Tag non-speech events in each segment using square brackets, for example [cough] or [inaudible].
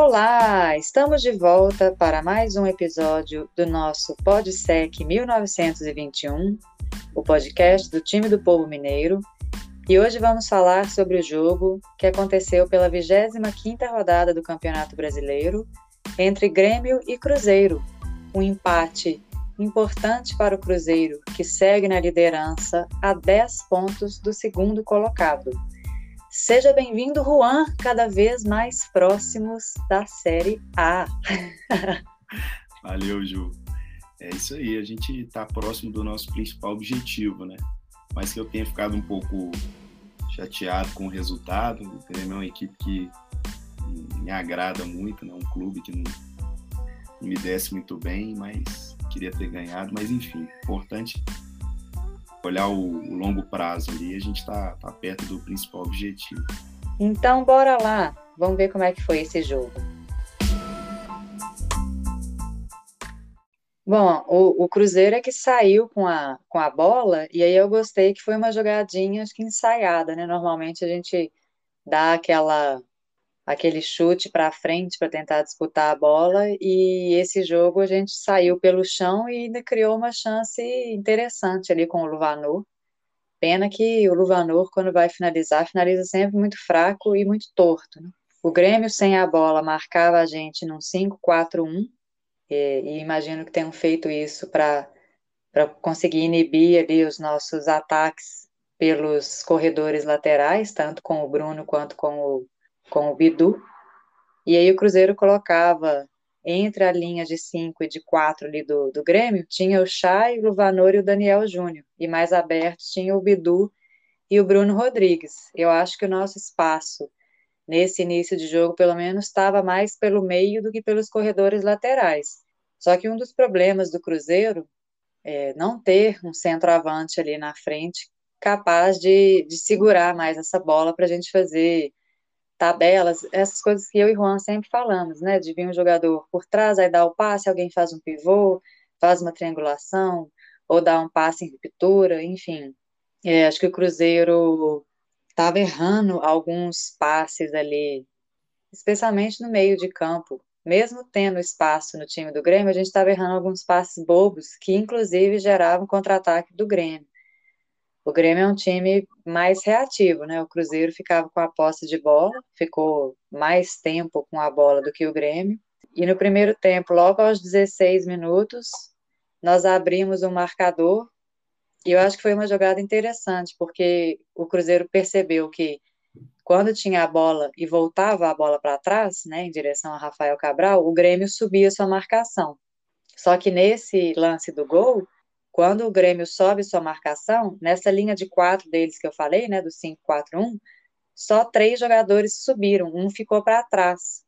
Olá, estamos de volta para mais um episódio do nosso PodSec 1921, o podcast do time do povo mineiro. E hoje vamos falar sobre o jogo que aconteceu pela 25ª rodada do Campeonato Brasileiro entre Grêmio e Cruzeiro. Um empate importante para o Cruzeiro, que segue na liderança a 10 pontos do segundo colocado. Seja bem-vindo, Juan, cada vez mais próximos da Série A. Valeu, Ju. É isso aí, a gente está próximo do nosso principal objetivo, né? Mas que eu tenha ficado um pouco chateado com o resultado. O Grêmio é uma equipe que me agrada muito, né? Um clube que não, não me desce muito bem, mas queria ter ganhado. Mas enfim, importante olhar o, o longo prazo ali, a gente está tá perto do principal objetivo. Então, bora lá. Vamos ver como é que foi esse jogo. Bom, o, o, Cruzeiro é que saiu com a, com a bola, e aí eu gostei que foi uma jogadinha, acho que ensaiada, né? Normalmente a gente dá aquela aquele chute para frente para tentar disputar a bola e esse jogo a gente saiu pelo chão e ainda criou uma chance interessante ali com o Luvanor. Pena que o Luvanor, quando vai finalizar, finaliza sempre muito fraco e muito torto. Né? O Grêmio sem a bola marcava a gente num 5-4-1 e, e imagino que tenham feito isso para conseguir inibir ali os nossos ataques pelos corredores laterais, tanto com o Bruno quanto com o com o Bidu, e aí o Cruzeiro colocava entre a linha de cinco e de quatro ali do, do Grêmio, tinha o Chay, o Luvanor e o Daniel Júnior, e mais abertos tinha o Bidu e o Bruno Rodrigues. Eu acho que o nosso espaço nesse início de jogo, pelo menos, estava mais pelo meio do que pelos corredores laterais. Só que um dos problemas do Cruzeiro é não ter um centroavante ali na frente capaz de, de segurar mais essa bola para a gente fazer tabelas, essas coisas que eu e Juan sempre falamos, né? De vir um jogador por trás, aí dá o passe, alguém faz um pivô, faz uma triangulação, ou dá um passe em ruptura, enfim. É, acho que o Cruzeiro estava errando alguns passes ali, especialmente no meio de campo. Mesmo tendo espaço no time do Grêmio, a gente estava errando alguns passes bobos, que inclusive geravam contra-ataque do Grêmio. O Grêmio é um time mais reativo, né? O Cruzeiro ficava com a posse de bola, ficou mais tempo com a bola do que o Grêmio. E no primeiro tempo, logo aos 16 minutos, nós abrimos o um marcador. E eu acho que foi uma jogada interessante, porque o Cruzeiro percebeu que quando tinha a bola e voltava a bola para trás, né, em direção a Rafael Cabral, o Grêmio subia sua marcação. Só que nesse lance do gol, quando o Grêmio sobe sua marcação, nessa linha de quatro deles que eu falei, né, do 5-4-1, só três jogadores subiram, um ficou para trás.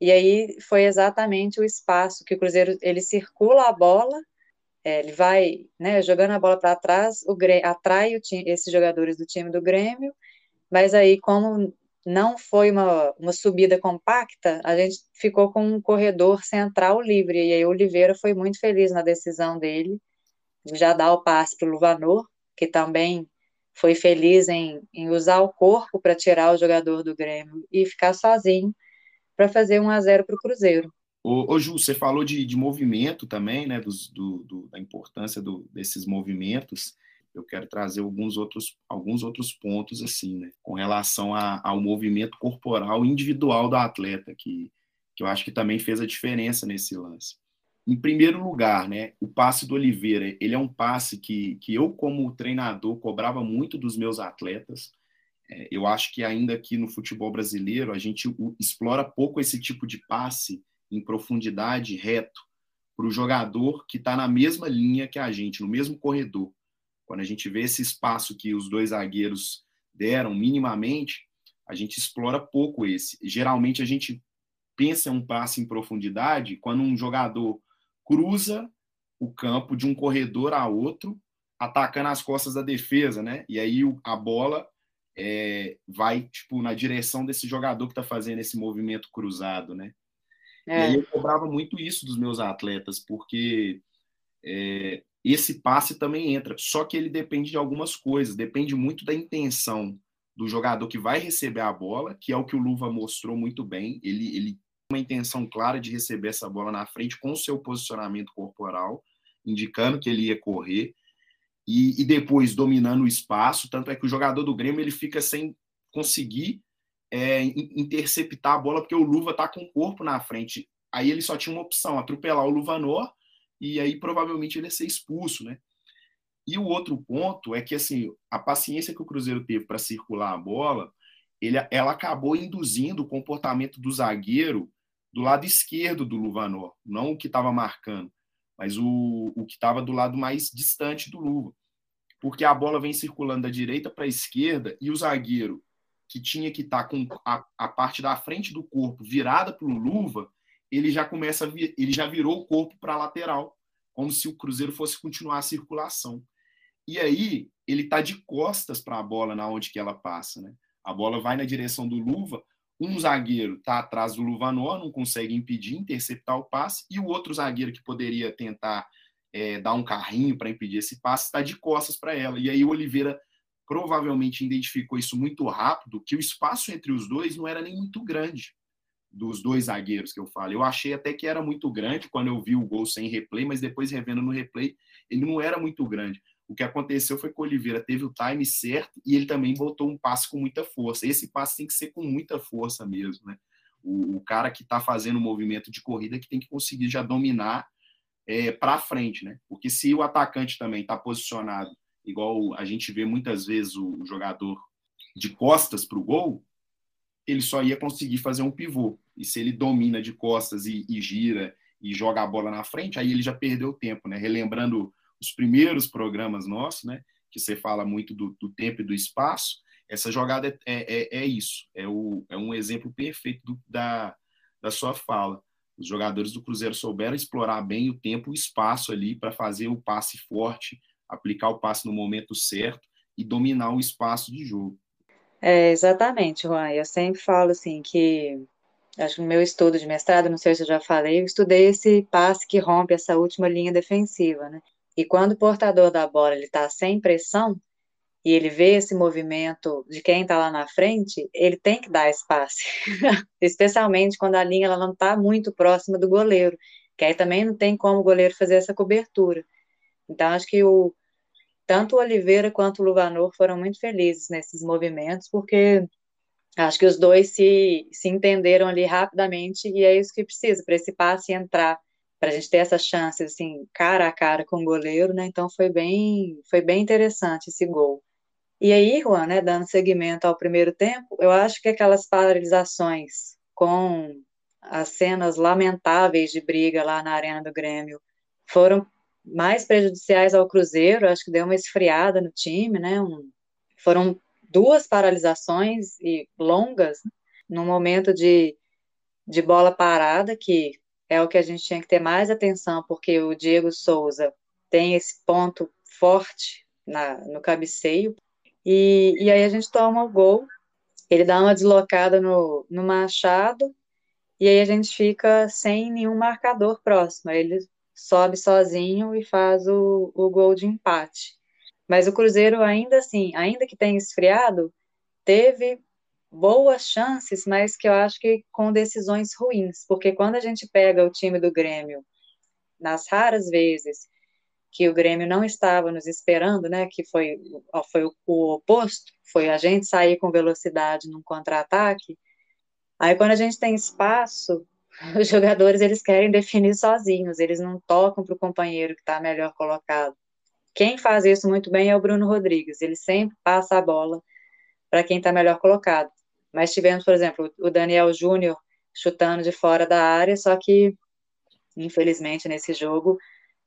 E aí foi exatamente o espaço que o Cruzeiro ele circula a bola, é, ele vai né, jogando a bola para trás, o Grêmio, atrai o time, esses jogadores do time do Grêmio, mas aí como não foi uma, uma subida compacta, a gente ficou com um corredor central livre, e aí o Oliveira foi muito feliz na decisão dele, já dá o passe para o Luvanor, que também foi feliz em, em usar o corpo para tirar o jogador do Grêmio e ficar sozinho para fazer 1 a 0 para o Cruzeiro. Ô, Ju, você falou de, de movimento também, né, dos, do, do, da importância do, desses movimentos. Eu quero trazer alguns outros, alguns outros pontos, assim, né, com relação a, ao movimento corporal individual do atleta, que, que eu acho que também fez a diferença nesse lance. Em primeiro lugar, né, o passe do Oliveira, ele é um passe que, que eu, como treinador, cobrava muito dos meus atletas. É, eu acho que ainda aqui no futebol brasileiro, a gente explora pouco esse tipo de passe em profundidade, reto, para o jogador que está na mesma linha que a gente, no mesmo corredor. Quando a gente vê esse espaço que os dois zagueiros deram, minimamente, a gente explora pouco esse. Geralmente a gente pensa um passe em profundidade quando um jogador cruza o campo de um corredor a outro, atacando as costas da defesa, né? E aí a bola é, vai tipo na direção desse jogador que está fazendo esse movimento cruzado, né? É. E aí eu cobrava muito isso dos meus atletas, porque é, esse passe também entra, só que ele depende de algumas coisas, depende muito da intenção do jogador que vai receber a bola, que é o que o Luva mostrou muito bem. Ele, ele uma intenção clara de receber essa bola na frente com o seu posicionamento corporal, indicando que ele ia correr, e, e, depois dominando o espaço. Tanto é que o jogador do Grêmio ele fica sem conseguir é, interceptar a bola, porque o Luva está com o corpo na frente. Aí ele só tinha uma opção, atropelar o Luvanor, e aí provavelmente ele ia ser expulso, né? E o outro ponto é que assim, a paciência que o Cruzeiro teve para circular a bola, ele, ela acabou induzindo o comportamento do zagueiro do lado esquerdo do Luvanor, não o que estava marcando, mas o, o que estava do lado mais distante do Luva. Porque a bola vem circulando da direita para a esquerda e o zagueiro, que tinha que estar tá com a, a, parte da frente do corpo virada para o Luva, ele já começa, vir, ele já virou o corpo para a lateral, como se o Cruzeiro fosse continuar a circulação. E aí ele está de costas para a bola na onde que ela passa, né? A bola vai na direção do Luva, um zagueiro está atrás do Luvanor, não consegue impedir, interceptar o passe, e o outro zagueiro que poderia tentar é, dar um carrinho para impedir esse passe está de costas para ela. E aí o Oliveira provavelmente identificou isso muito rápido, que o espaço entre os dois não era nem muito grande, dos dois zagueiros que eu falo. Eu achei até que era muito grande quando eu vi o gol sem replay, mas depois revendo no replay, ele não era muito grande. O que aconteceu foi que o Oliveira teve o time certo e ele também botou um passe com muita força. Esse passe tem que ser com muita força mesmo, né? O, o cara que está fazendo o movimento de corrida que tem que conseguir já dominar é, para frente, né? Porque se o atacante também está posicionado igual a gente vê muitas vezes o, o jogador de costas para o gol, ele só ia conseguir fazer um pivô. E se ele domina de costas e, e gira e joga a bola na frente, aí ele já perdeu tempo, né? Relembrando os primeiros programas nossos, né? Que você fala muito do, do tempo e do espaço. Essa jogada é, é, é, é isso, é, o, é um exemplo perfeito do, da, da sua fala. Os jogadores do Cruzeiro souberam explorar bem o tempo e o espaço ali para fazer o passe forte, aplicar o passe no momento certo e dominar o espaço de jogo. É, exatamente, Juan. Eu sempre falo assim que acho que no meu estudo de mestrado, não sei se eu já falei, eu estudei esse passe que rompe essa última linha defensiva, né? E quando o portador da bola ele está sem pressão e ele vê esse movimento de quem está lá na frente, ele tem que dar espaço, [laughs] especialmente quando a linha ela não está muito próxima do goleiro, que aí também não tem como o goleiro fazer essa cobertura. Então acho que o tanto o Oliveira quanto o Luvanor foram muito felizes nesses movimentos, porque acho que os dois se, se entenderam ali rapidamente e é isso que precisa para esse passe entrar para a gente ter essa chance assim cara a cara com o goleiro, né? Então foi bem foi bem interessante esse gol. E aí, Juan, né, dando seguimento ao primeiro tempo, eu acho que aquelas paralisações com as cenas lamentáveis de briga lá na arena do Grêmio foram mais prejudiciais ao Cruzeiro, acho que deu uma esfriada no time, né? Um, foram duas paralisações e longas, né? no momento de, de bola parada, que é o que a gente tinha que ter mais atenção, porque o Diego Souza tem esse ponto forte na, no cabeceio, e, e aí a gente toma o gol, ele dá uma deslocada no, no Machado, e aí a gente fica sem nenhum marcador próximo, ele sobe sozinho e faz o, o gol de empate. Mas o Cruzeiro ainda assim, ainda que tenha esfriado, teve boas chances, mas que eu acho que com decisões ruins, porque quando a gente pega o time do Grêmio, nas raras vezes que o Grêmio não estava nos esperando, né, que foi, foi o, o oposto, foi a gente sair com velocidade num contra-ataque, aí quando a gente tem espaço, [laughs] os jogadores eles querem definir sozinhos, eles não tocam para o companheiro que está melhor colocado. Quem faz isso muito bem é o Bruno Rodrigues, ele sempre passa a bola para quem está melhor colocado. Mas tivemos, por exemplo, o Daniel Júnior chutando de fora da área, só que, infelizmente, nesse jogo,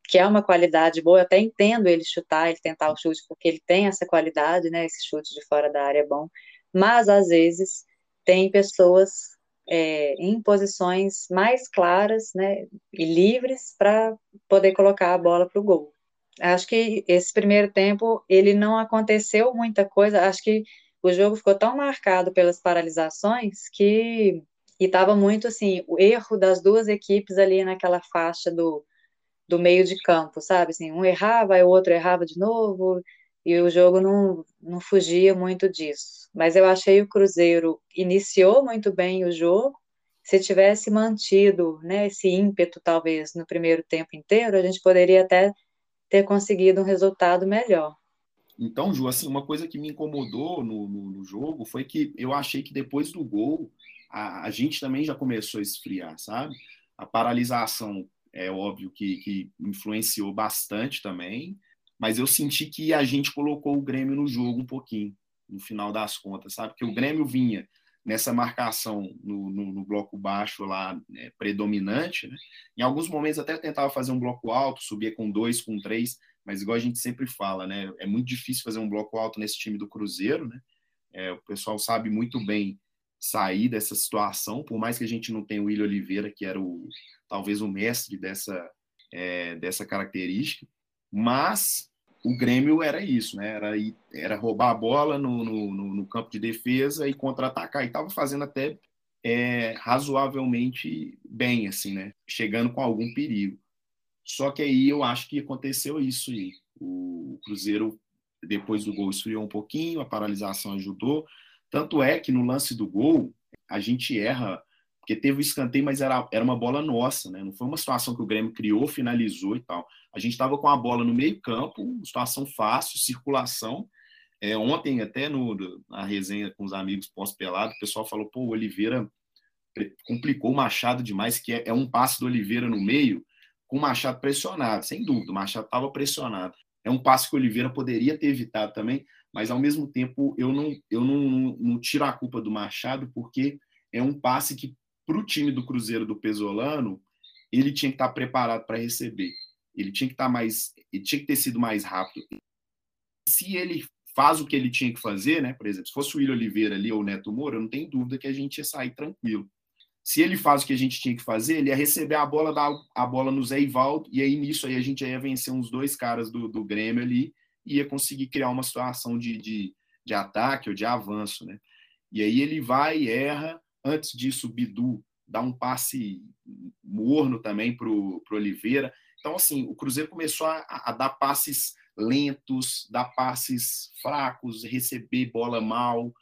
que é uma qualidade boa, eu até entendo ele chutar, ele tentar o chute, porque ele tem essa qualidade, né? Esse chute de fora da área é bom, mas às vezes tem pessoas é, em posições mais claras, né? E livres para poder colocar a bola para o gol. Acho que esse primeiro tempo ele não aconteceu muita coisa, acho que o jogo ficou tão marcado pelas paralisações que e estava muito assim o erro das duas equipes ali naquela faixa do, do meio de campo, sabe? Assim, um errava, o outro errava de novo e o jogo não, não fugia muito disso. Mas eu achei o Cruzeiro iniciou muito bem o jogo se tivesse mantido né, esse ímpeto, talvez, no primeiro tempo inteiro, a gente poderia até ter conseguido um resultado melhor. Então, Ju, assim, uma coisa que me incomodou no, no, no jogo foi que eu achei que depois do gol, a, a, gente também já começou a esfriar, sabe? A paralisação é óbvio que, que influenciou bastante também, mas eu senti que a gente colocou o Grêmio no jogo um pouquinho, no final das contas, sabe? Que o Grêmio vinha nessa marcação no, no, no bloco baixo lá, né, predominante, né? Em alguns momentos até tentava fazer um bloco alto, subia com dois, com três, mas igual a gente sempre fala, né? É muito difícil fazer um bloco alto nesse time do Cruzeiro, né? É, o pessoal sabe muito bem sair dessa situação, por mais que a gente não tenha o William Oliveira, que era o talvez o mestre dessa, é, dessa característica, mas o Grêmio era isso, né? Era, era roubar a bola no, no, no campo de defesa e contra-atacar. E estava fazendo até é, razoavelmente bem, assim, né? Chegando com algum perigo. Só que aí eu acho que aconteceu isso aí. O, Cruzeiro, depois do gol, esfriou um pouquinho, a paralisação ajudou. Tanto é que no lance do gol, a gente erra porque teve o escanteio, mas era, era uma bola nossa, né? Não foi uma situação que o Grêmio criou, finalizou e tal. A gente estava com a bola no meio campo, situação fácil, circulação. É, ontem, até no, na resenha com os amigos pós-pelado, o pessoal falou: pô, o Oliveira complicou o Machado demais, que é, é um passe do Oliveira no meio, com o Machado pressionado, sem dúvida, o Machado estava pressionado. É um passe que o Oliveira poderia ter evitado também, mas ao mesmo tempo eu não, eu não, não, não tiro a culpa do Machado, porque é um passe que para o time do Cruzeiro do Pesolano, ele tinha que estar tá preparado para receber. Ele tinha que estar tá mais, ele tinha que ter sido mais rápido. Se ele faz o que ele tinha que fazer, né? Por exemplo, se fosse o William Oliveira ali ou o Neto Moura, eu não tenho dúvida que a gente ia sair tranquilo. Se ele faz o que a gente tinha que fazer, ele ia receber a bola, dar a bola no Zé Ivaldo, e aí nisso aí a gente ia vencer uns dois caras do, do Grêmio ali e ia conseguir criar uma situação de, de, de ataque ou de avanço, né? E aí ele vai, erra, Antes disso, o Bidu dá um passe morno também para o Oliveira. Então, assim, o Cruzeiro começou a, a, dar passes lentos, dar passes fracos, receber bola mal,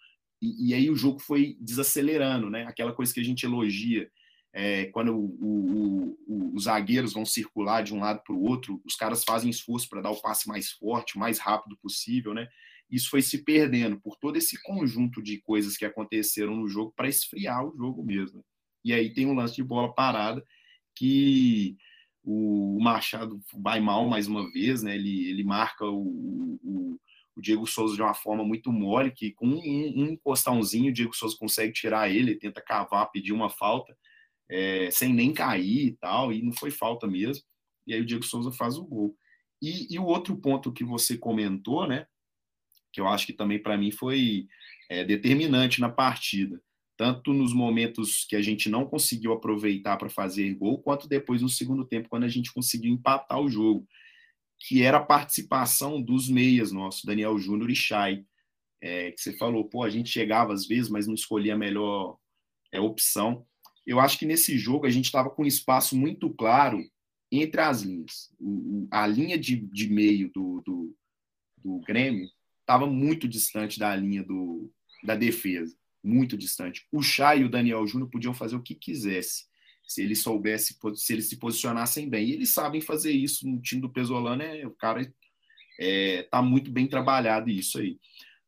e, e, aí o jogo foi desacelerando, né? Aquela coisa que a gente elogia, é, quando o, o, o, os zagueiros vão circular de um lado para o outro, os caras fazem esforço para dar o passe mais forte, o mais rápido possível, né? isso foi se perdendo por todo esse conjunto de coisas que aconteceram no jogo para esfriar o jogo mesmo. E aí tem um lance de bola parada que o Machado vai mal mais uma vez, né? Ele, ele marca o, o, o Diego Souza de uma forma muito mole, que com um, um encostãozinho o Diego Souza consegue tirar ele, tenta cavar, pedir uma falta, é, sem nem cair e tal, e não foi falta mesmo. E aí o Diego Souza faz o gol. E, e o outro ponto que você comentou, né? que eu acho que também para mim foi é, determinante na partida, tanto nos momentos que a gente não conseguiu aproveitar para fazer gol, quanto depois no segundo tempo, quando a gente conseguiu empatar o jogo, que era a participação dos meias nossos, Daniel Júnior e Chay, é, que você falou, pô, a gente chegava às vezes, mas não escolhia a melhor é, opção. Eu acho que nesse jogo a gente estava com um espaço muito claro entre as linhas. O, a linha de, de meio do, do, do Grêmio estava muito distante da linha do, da defesa, muito distante. O Chay e o Daniel Júnior podiam fazer o que quisesse, se eles soubessem, se eles se posicionassem bem. E eles sabem fazer isso no time do Pesolano, é, o cara está é, tá muito bem trabalhado isso aí.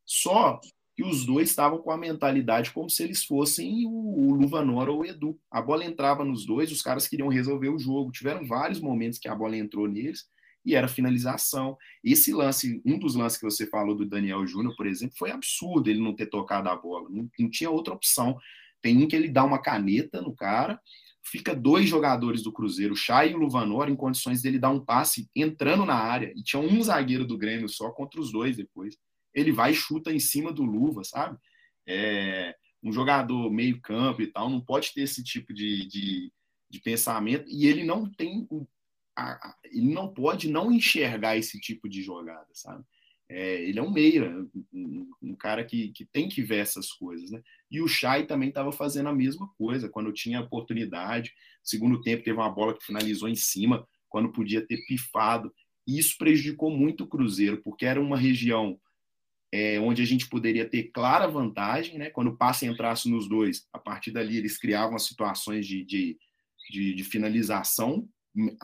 Só que os dois estavam com a mentalidade como se eles fossem o, o Luvanor ou o Edu. A bola entrava nos dois, os caras queriam resolver o jogo. Tiveram vários momentos que a bola entrou neles e era finalização. Esse lance, um dos lances que você falou do Daniel Júnior, por exemplo, foi absurdo ele não ter tocado a bola, não, não tinha outra opção. Tem um que ele dá uma caneta no cara, fica dois jogadores do Cruzeiro, o Chay e o Luvanor, em condições dele dar um passe entrando na área, e tinha um zagueiro do Grêmio só contra os dois depois. Ele vai e chuta em cima do Luva, sabe? É, um jogador meio campo e tal, não pode ter esse tipo de, de, de pensamento, e ele não tem o a, ele não pode não enxergar esse tipo de jogada, sabe? É, ele é um meia, um, um, cara que, que tem que ver essas coisas, né? E o Chay também estava fazendo a mesma coisa, quando tinha oportunidade. Segundo tempo, teve uma bola que finalizou em cima, quando podia ter pifado. E isso prejudicou muito o Cruzeiro, porque era uma região é, onde a gente poderia ter clara vantagem, né? Quando o passe entrasse nos dois, a partir dali eles criavam as situações de, de, de, de finalização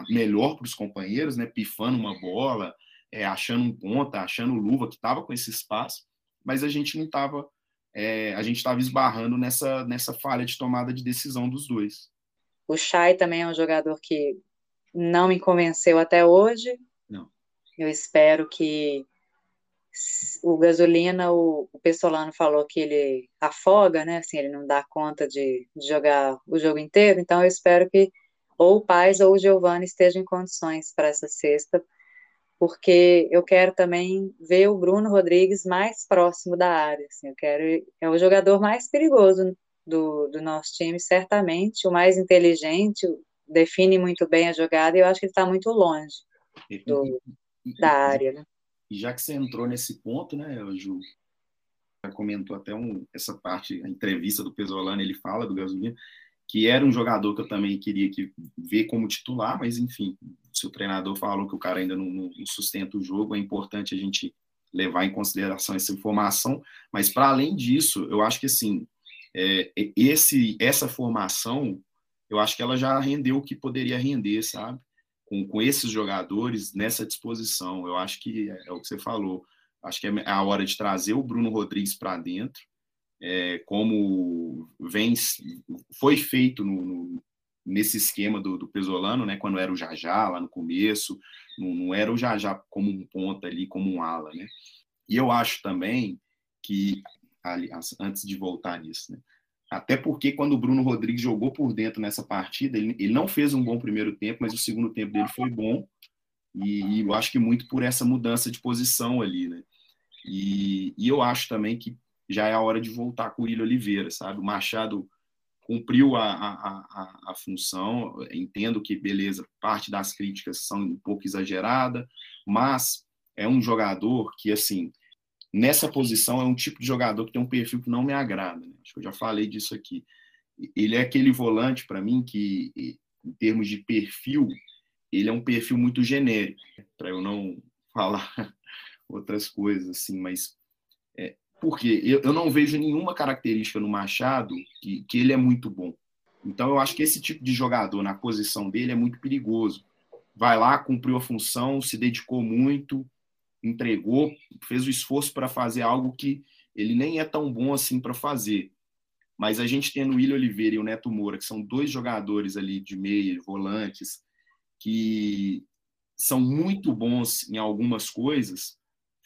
melhor para os companheiros, né? Pifando uma bola, é, achando um ponta, achando luva que estava com esse espaço, mas a gente não estava, é, a gente estava esbarrando nessa nessa falha de tomada de decisão dos dois. O Chay também é um jogador que não me convenceu até hoje. Não. Eu espero que o gasolina, o, o Pessolano falou que ele afoga, né? Assim, ele não dá conta de, de, jogar o jogo inteiro. Então, eu espero que ou o Paz ou o Giovanni estejam em condições para essa sexta, porque eu quero também ver o Bruno Rodrigues mais próximo da área. Assim, eu quero é o jogador mais perigoso do, do nosso time, certamente, o mais inteligente, define muito bem a jogada e eu acho que ele está muito longe do, da área. Né? E já que você entrou nesse ponto, né, Ju, já comentou até um, essa parte, a entrevista do Pesolano, ele fala do Gasolina, que era um jogador que eu também queria que ver como titular, mas enfim, se o treinador falou que o cara ainda não, não sustenta o jogo, é importante a gente levar em consideração essa informação. Mas para além disso, eu acho que assim, é, esse, essa formação, eu acho que ela já rendeu o que poderia render, sabe? com, com esses jogadores nessa disposição. Eu acho que é, é o que você falou. Acho que é a hora de trazer o Bruno Rodrigues para dentro, é, como vem foi feito no, no, nesse esquema do, do Pesolano, né? Quando era o Jajá lá no começo, não, não era o Jajá como um ponta ali, como um ala, né? E eu acho também que, aliás, antes de voltar nisso, né? Até porque quando o Bruno Rodrigues jogou por dentro nessa partida, ele, ele não fez um bom primeiro tempo, mas o segundo tempo dele foi bom. E, e eu acho que muito por essa mudança de posição ali, né? E, e, eu acho também que já é a hora de voltar com o William Oliveira, sabe? O Machado cumpriu a, a, a, a função, entendo que, beleza, parte das críticas são um pouco exageradas, mas é um jogador que, assim, nessa posição é um tipo de jogador que tem um perfil que não me agrada. Né? Acho que eu já falei disso aqui. Ele é aquele volante, para mim, que, em termos de perfil, ele é um perfil muito genérico, para eu não [laughs] falar outras coisas assim, mas porque eu, eu não vejo nenhuma característica no Machado que, que ele é muito bom. Então eu acho que esse tipo de jogador na posição dele é muito perigoso. Vai lá, cumpriu a função, se dedicou muito, entregou, fez o esforço para fazer algo que ele nem é tão bom assim para fazer. Mas a gente tendo o William Oliveira e o Neto Moura, que são dois jogadores ali de meia, volantes, que são muito bons em algumas coisas,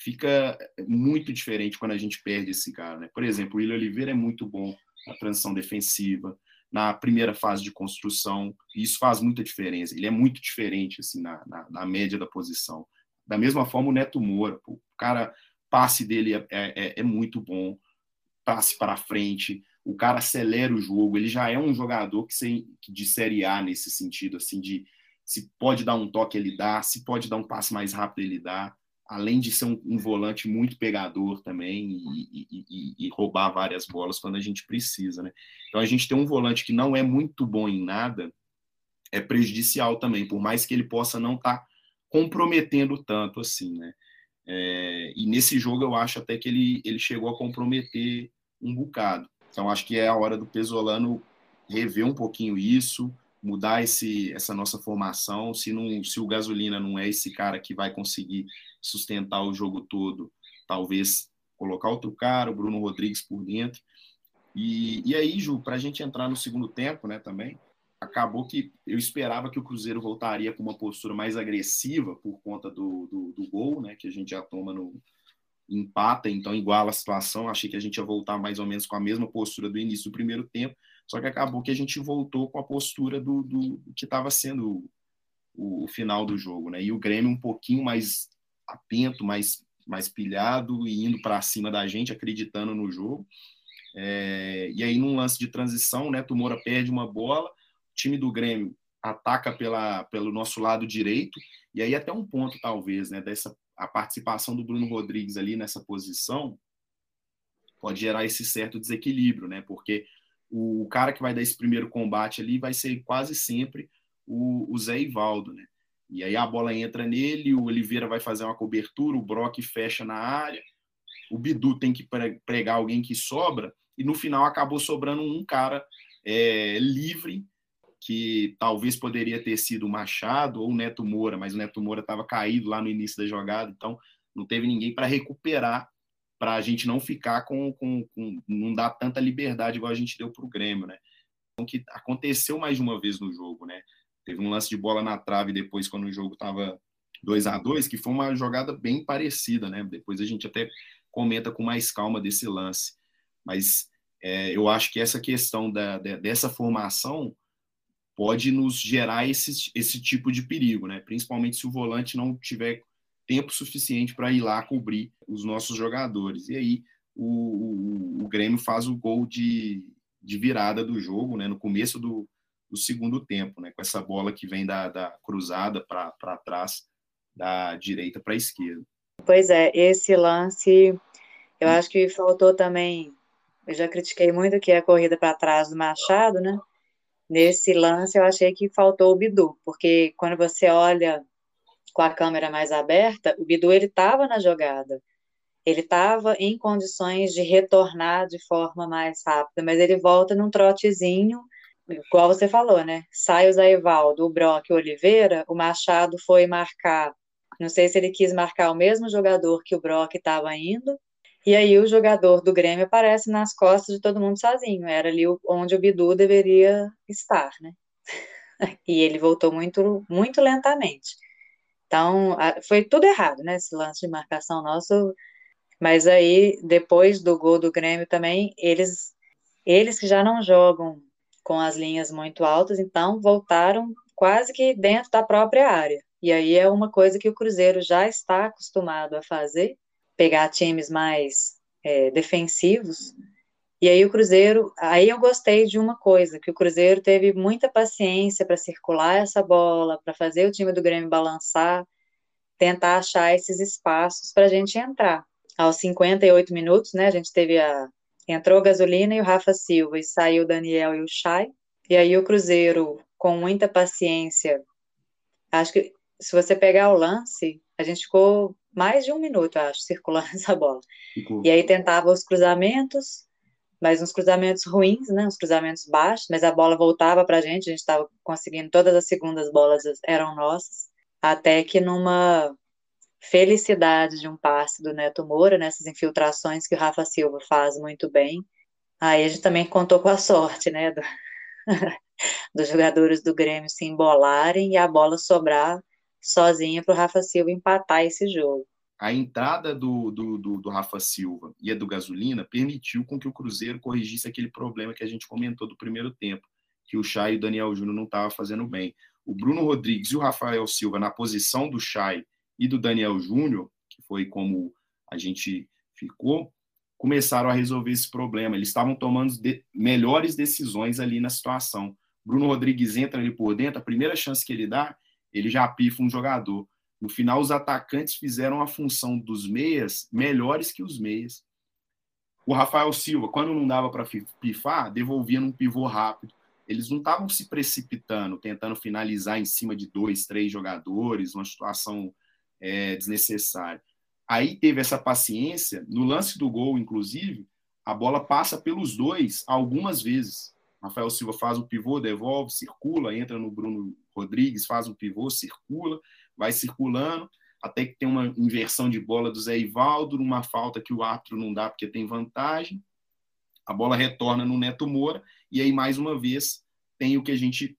fica muito diferente quando a gente perde esse cara. Né? Por exemplo, o William Oliveira é muito bom na transição defensiva, na primeira fase de construção, e isso faz muita diferença. Ele é muito diferente assim na, na, na média da posição. Da mesma forma, o Neto Moura, o cara, passe dele é, é, é muito bom, passe para frente, o cara acelera o jogo, ele já é um jogador que sem, de Série A nesse sentido, assim, de se pode dar um toque, ele dá, se pode dar um passe mais rápido, ele dá, além de ser um, um volante muito pegador também e, e, e, e, roubar várias bolas quando a gente precisa, né? Então a gente tem um volante que não é muito bom em nada, é prejudicial também, por mais que ele possa não estar tá comprometendo tanto assim, né? É, e nesse jogo eu acho até que ele, ele chegou a comprometer um bocado. Então acho que é a hora do Pesolano rever um pouquinho isso, mudar esse, essa nossa formação. Se, não, se o Gasolina não é esse cara que vai conseguir sustentar o jogo todo, talvez colocar outro cara, o Bruno Rodrigues por dentro. E, e aí, Ju, para a gente entrar no segundo tempo, né, também, acabou que eu esperava que o Cruzeiro voltaria com uma postura mais agressiva por conta do, do, do gol, né, que a gente já toma no empata, então iguala a situação. Achei que a gente ia voltar mais ou menos com a mesma postura do início do primeiro tempo, só que acabou que a gente voltou com a postura do, do que estava sendo o, o, final do jogo, né? E o Grêmio um pouquinho mais atento, mais mais pilhado e indo para cima da gente, acreditando no jogo. É, e aí, num lance de transição, né, Tumora perde uma bola, time do Grêmio ataca pela, pelo nosso lado direito, e aí até um ponto, talvez, né, dessa a participação do Bruno Rodrigues ali nessa posição pode gerar esse certo desequilíbrio, né, porque o, o cara que vai dar esse primeiro combate ali vai ser quase sempre o, o Zé Ivaldo, né, e aí a bola entra nele, o Oliveira vai fazer uma cobertura, o Brock fecha na área, o Bidu tem que pregar alguém que sobra, e no final acabou sobrando um cara é, livre, que talvez poderia ter sido o Machado ou o Neto Moura, mas o Neto Moura estava caído lá no início da jogada, então não teve ninguém para recuperar, para a gente não ficar com, com, com, não dar tanta liberdade igual a gente deu para o Grêmio, né? Então, que aconteceu mais de uma vez no jogo, né? Teve um lance de bola na trave depois, quando o jogo estava 2 a 2 que foi uma jogada bem parecida, né? Depois a gente até comenta com mais calma desse lance. Mas é, eu acho que essa questão da, dessa formação pode nos gerar esse, esse tipo de perigo, né? Principalmente se o volante não tiver tempo suficiente para ir lá cobrir os nossos jogadores. E aí o, o, o Grêmio faz o gol de, de virada do jogo, né? No começo do, do segundo tempo, né? Com essa bola que vem da, da cruzada para trás da direita para a esquerda. Pois é, esse lance, eu acho que faltou também. Eu já critiquei muito que é a corrida para trás do Machado, né? Nesse lance, eu achei que faltou o Bidu, porque quando você olha com a câmera mais aberta, o Bidu ele estava na jogada, ele estava em condições de retornar de forma mais rápida, mas ele volta num trotezinho, igual você falou, né? Sai o Zé Evaldo, o Brock o Oliveira, o Machado foi marcar não sei se ele quis marcar o mesmo jogador que o Brock estava indo, e aí o jogador do Grêmio aparece nas costas de todo mundo sozinho. Era ali onde o Bidu deveria estar, né? [laughs] E ele voltou muito, muito lentamente. Então, foi tudo errado, né? Esse lance de marcação nosso. Mas aí, depois do gol do Grêmio também, eles, eles que já não jogam com as linhas muito altas, então voltaram quase que dentro da própria área. E aí é uma coisa que o Cruzeiro já está acostumado a fazer, pegar times mais é, defensivos. E aí o Cruzeiro, aí eu gostei de uma coisa, que o Cruzeiro teve muita paciência para circular essa bola, para fazer o time do Grêmio balançar, tentar achar esses espaços para a gente entrar. Aos 58 minutos, né, a gente teve a entrou a Gasolina e o Rafa Silva e saiu o Daniel e o Chay. E aí o Cruzeiro, com muita paciência, acho que se você pegar o lance, a gente ficou mais de um minuto, acho, circulando [laughs] essa bola. Ficou. E aí tentava os cruzamentos, mas uns cruzamentos ruins, né? Uns cruzamentos baixos, mas a bola voltava para a gente, a gente estava conseguindo todas as segundas bolas eram nossas, até que numa felicidade de um passe do Neto Moura, nessas infiltrações que o Rafa Silva faz muito bem. Aí a gente também contou com a sorte, né, do, [laughs] dos jogadores do Grêmio se embolarem e a bola sobrar sozinha para o Rafa Silva empatar esse jogo. A entrada do, do, do, do, Rafa Silva e a do Gasolina permitiu com que o Cruzeiro corrigisse aquele problema que a gente comentou do primeiro tempo, que o Chay e o Daniel Júnior não estavam fazendo bem. O Bruno Rodrigues e o Rafael Silva na posição do Chay e do Daniel Júnior, que foi como a gente ficou, começaram a resolver esse problema. Eles estavam tomando de melhores decisões ali na situação. Bruno Rodrigues entra ali por dentro, a primeira chance que ele dá, ele já pifa um jogador. No final, os atacantes fizeram a função dos meias melhores que os meias. O Rafael Silva, quando não dava para pifar, devolvia num pivô rápido. Eles não estavam se precipitando, tentando finalizar em cima de dois, três jogadores, uma situação é, desnecessária. Aí teve essa paciência. No lance do gol, inclusive, a bola passa pelos dois algumas vezes. Rafael Silva faz o pivô, devolve, circula, entra no Bruno Rodrigues, faz um pivô, circula, vai circulando, até que tem uma inversão de bola do Zé Ivaldo, numa falta que o árbitro não dá porque tem vantagem. A bola retorna no Neto Moura, e aí, mais uma vez, tem o que a gente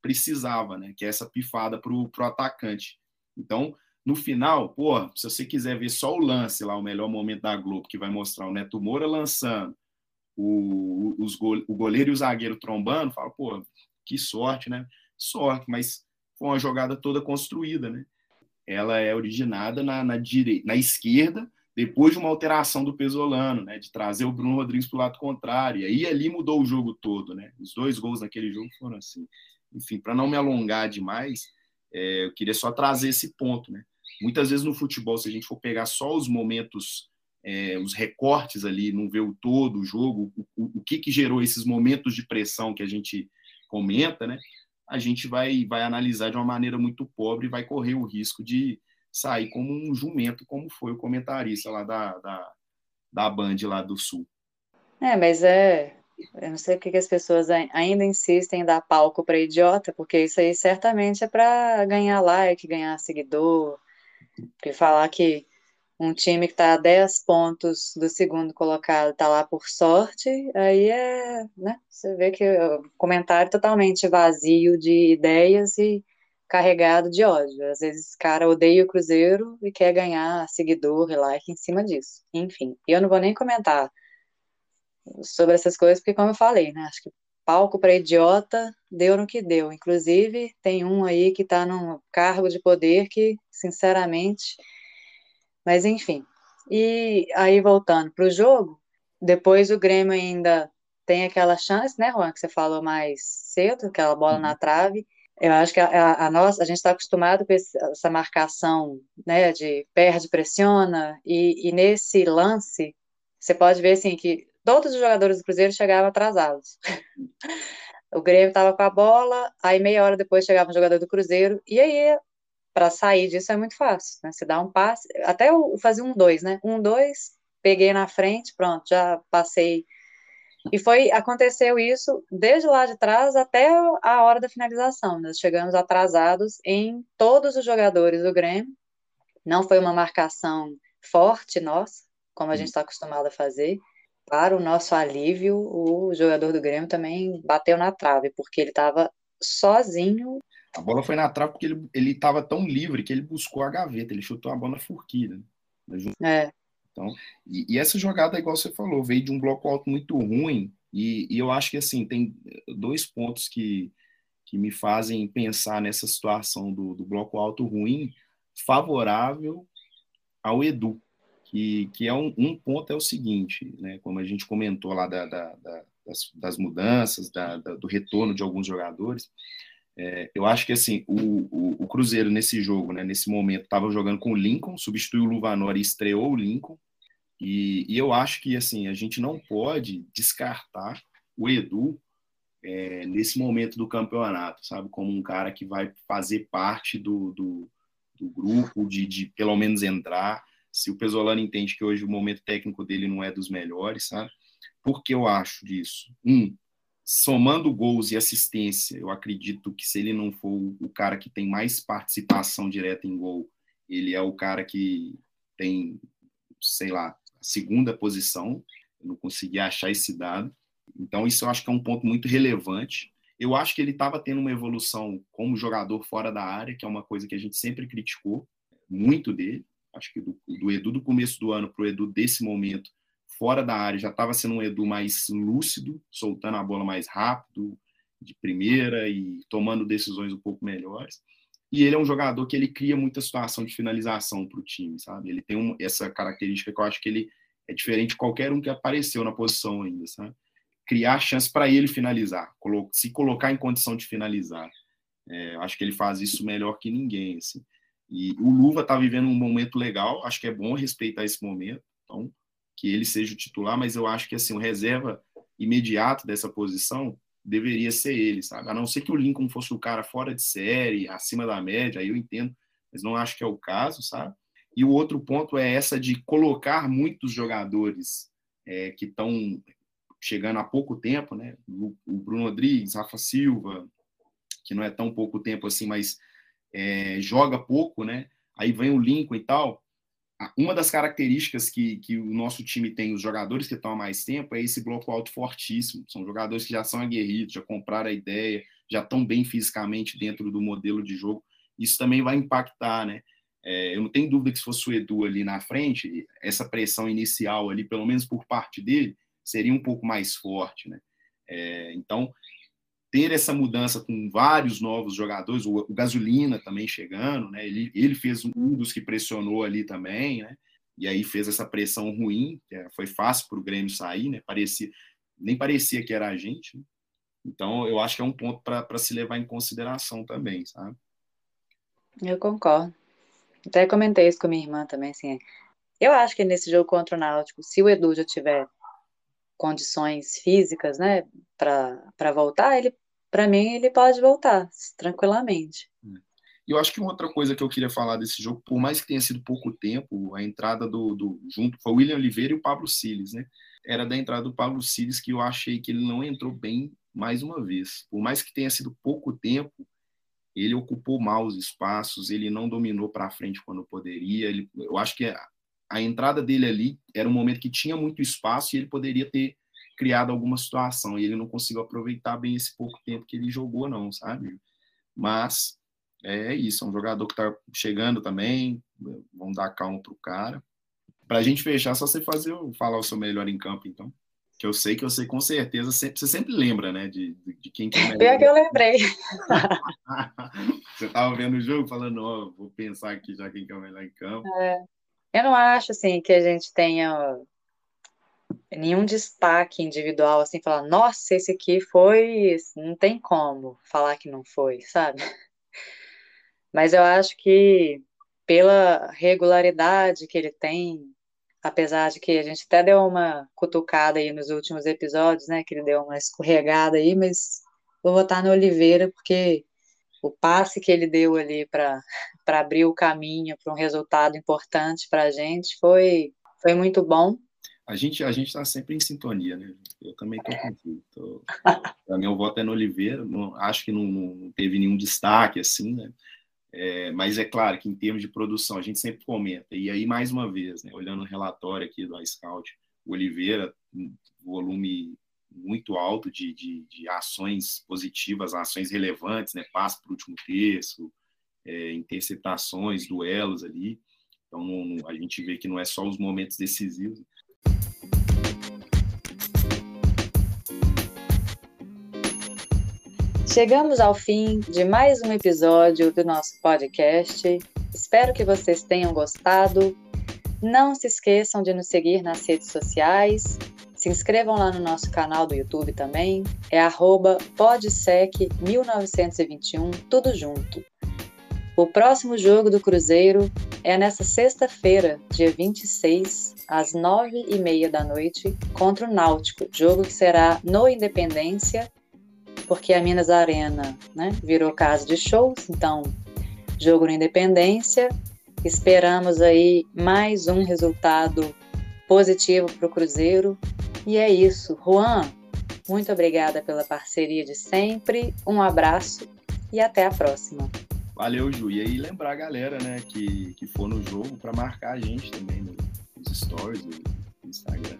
precisava, né? Que é essa pifada para o atacante. Então, no final, pô, se você quiser ver só o lance lá, o melhor momento da Globo, que vai mostrar o Neto Moura lançando, o, os o goleiro e o zagueiro trombando, fala, pô, que sorte, né? sorte, mas foi uma jogada toda construída, né? Ela é originada na, na, direita, na esquerda, depois de uma alteração do Pesolano, né? De trazer o Bruno Rodrigues para o lado contrário. E aí ali mudou o jogo todo, né? Os dois gols naquele jogo foram assim. Enfim, para não me alongar demais, é, eu queria só trazer esse ponto, né? Muitas vezes no futebol, se a gente for pegar só os momentos, é, os recortes ali, não ver o todo, o jogo, o, o, o que, que gerou esses momentos de pressão que a gente comenta, né? A gente vai, vai analisar de uma maneira muito pobre e vai correr o risco de sair como um jumento, como foi o comentarista lá da, da, da Band lá do Sul. É, mas é. Eu não sei porque que as pessoas ainda insistem em dar palco para idiota, porque isso aí certamente é para ganhar like, ganhar seguidor, porque falar que um time que está a 10 pontos do segundo colocado está lá por sorte, aí é, né? Você vê que o comentário totalmente vazio de ideias e carregado de ódio. Às vezes o cara odeia o Cruzeiro e quer ganhar seguidor e like em cima disso. Enfim, eu não vou nem comentar sobre essas coisas, porque como eu falei, né? Acho que palco para idiota deu no que deu. Inclusive, tem um aí que está num cargo de poder que, sinceramente, mas enfim. E aí, voltando para o jogo, depois o Grêmio ainda tem aquela chance, né, Juan, que você falou mais cedo, aquela bola uhum. na trave. Eu acho que a, a, a nossa, a gente está acostumado com esse, essa marcação, né, de perde, pressiona, e, e nesse lance, você pode ver, assim, que todos os jogadores do Cruzeiro chegavam atrasados. [laughs] o Grêmio estava com a bola, aí meia hora depois chegava um jogador do Cruzeiro, e aí para sair disso é muito fácil, né? Você dá um passe, até eu fazia um dois, né? Um dois, peguei na frente, pronto, já passei. E foi, aconteceu isso desde lá de trás até a hora da finalização. Nós chegamos atrasados em todos os jogadores do Grêmio. Não foi uma marcação forte nossa, como a gente está acostumado a fazer. Para o nosso alívio, o jogador do Grêmio também bateu na trave, porque ele estava sozinho a bola foi na trave porque ele, ele estava tão livre que ele buscou a gaveta, ele chutou a bola na forquilha. Né? É. Então, e, e, essa jogada, igual você falou, veio de um bloco alto muito ruim, e, e, eu acho que assim, tem dois pontos que, que me fazem pensar nessa situação do, do bloco alto ruim, favorável ao Edu. Que, que é um, um ponto é o seguinte, né, como a gente comentou lá da, da, da, das, das, mudanças, do retorno de alguns jogadores, é, eu acho que assim o, o, o, Cruzeiro nesse jogo, né, nesse momento, estava jogando com o Lincoln, substituiu o Luvanor e estreou o Lincoln. E, e, eu acho que assim a gente não pode descartar o Edu é, nesse momento do campeonato, sabe, como um cara que vai fazer parte do, do, do grupo, de, de pelo menos entrar. Se o Pesolano entende que hoje o momento técnico dele não é dos melhores, sabe? Por que eu acho disso? Um, somando gols e assistência, eu acredito que se ele não for o cara que tem mais participação direta em gol, ele é o cara que tem, sei lá, a segunda posição. Eu não consegui achar esse dado. Então, isso eu acho que é um ponto muito relevante. Eu acho que ele estava tendo uma evolução como jogador fora da área, que é uma coisa que a gente sempre criticou muito dele. Acho que do, do Edu do começo do ano para o Edu desse momento, fora da área já estava sendo um Edu mais lúcido, soltando a bola mais rápido, de primeira e tomando decisões um pouco melhores. E ele é um jogador que ele cria muita situação de finalização para o time, sabe? Ele tem um, essa característica que eu acho que ele é diferente de qualquer um que apareceu na posição ainda, sabe? Criar chance para ele finalizar, se colocar em condição de finalizar. É, acho que ele faz isso melhor que ninguém, assim. E o Luva está vivendo um momento legal, acho que é bom respeitar esse momento. Então, que ele seja o titular, mas eu acho que assim, o reserva imediato dessa posição deveria ser ele, sabe? A não ser que o Lincoln fosse o cara fora de série, acima da média, aí eu entendo, mas não acho que é o caso, sabe? E o outro ponto é essa de colocar muitos jogadores é, que estão chegando há pouco tempo, né? O Bruno Rodrigues, Rafa Silva, que não é tão pouco tempo assim, mas é, joga pouco, né? Aí vem o Lincoln e tal uma das características que, que o nosso time tem, os jogadores que estão há mais tempo, é esse bloco alto fortíssimo. São jogadores que já são aguerridos, já compraram a ideia, já estão bem fisicamente dentro do modelo de jogo. Isso também vai impactar, né? É, eu não tenho dúvida que se fosse o Edu ali na frente, essa pressão inicial ali, pelo menos por parte dele, seria um pouco mais forte, né? É, então, ter essa mudança com vários novos jogadores, o, o Gasolina também chegando, né? Ele, ele fez um dos que pressionou ali também, né? E aí fez essa pressão ruim, foi fácil para o Grêmio sair, né? Parecia, nem parecia que era a gente. Né? Então, eu acho que é um ponto para se levar em consideração também, sabe? Eu concordo. Até comentei isso com minha irmã também, assim. Eu acho que nesse jogo contra o Náutico, se o Edu já tiver condições físicas, né, para voltar, ele, para mim, ele pode voltar tranquilamente. E eu acho que uma outra coisa que eu queria falar desse jogo, por mais que tenha sido pouco tempo, a entrada do, do junto foi o William Oliveira e o Pablo Siles, né? Era da entrada do Pablo Siles que eu achei que ele não entrou bem mais uma vez. Por mais que tenha sido pouco tempo, ele ocupou mal os espaços, ele não dominou para frente quando poderia. Ele, eu acho que a, entrada dele ali era um momento que tinha muito espaço e ele poderia ter criado alguma situação e ele não conseguiu aproveitar bem esse pouco tempo que ele jogou, não, sabe? Mas é isso, é um jogador que está chegando também, vamos dar calma pro cara. Para a gente fechar, só você fazer, falar o seu melhor em campo, então. Que eu sei que você com certeza sempre, você sempre lembra, né, de, de quem que é melhor. Pior que eu lembrei. [laughs] você estava vendo o jogo falando, ó, oh, vou pensar aqui já quem que é o melhor em campo. É. Eu não acho assim que a gente tenha nenhum destaque individual, assim, falar, nossa, esse aqui foi. Não tem como falar que não foi, sabe? [laughs] Mas eu acho que pela regularidade que ele tem, apesar de que a gente até deu uma cutucada aí nos últimos episódios, né? Que ele deu uma escorregada aí, mas vou votar no Oliveira, porque o passe que ele deu ali para [laughs] abrir o caminho para um resultado importante para a gente foi, foi muito bom a gente a gente está sempre em sintonia, né? Eu também estou contigo. Tô... Mim, o voto é no Oliveira. Não, acho que não, não, teve nenhum destaque assim, né? É, mas é claro que em termos de produção a gente sempre comenta. E aí mais uma vez, né? Olhando o relatório aqui do iScout, o Oliveira um volume muito alto de, de, de, ações positivas, ações relevantes, né? Passe para o último terço, é, interceptações, duelos ali. Então não, a gente vê que não é só os momentos decisivos. Chegamos ao fim de mais um episódio do nosso podcast. Espero que vocês tenham gostado. Não se esqueçam de nos seguir nas redes sociais. Se inscrevam lá no nosso canal do YouTube também. É podsec1921, tudo junto. O próximo jogo do Cruzeiro é nesta sexta-feira, dia 26, às nove e meia da noite, contra o Náutico. Jogo que será no Independência porque a Minas Arena né, virou casa de shows, então jogo na Independência. Esperamos aí mais um resultado positivo para o Cruzeiro. E é isso. Juan, muito obrigada pela parceria de sempre. Um abraço e até a próxima. Valeu, Ju. E aí lembrar a galera, né, que, que for no jogo para marcar a gente também nos stories do Instagram.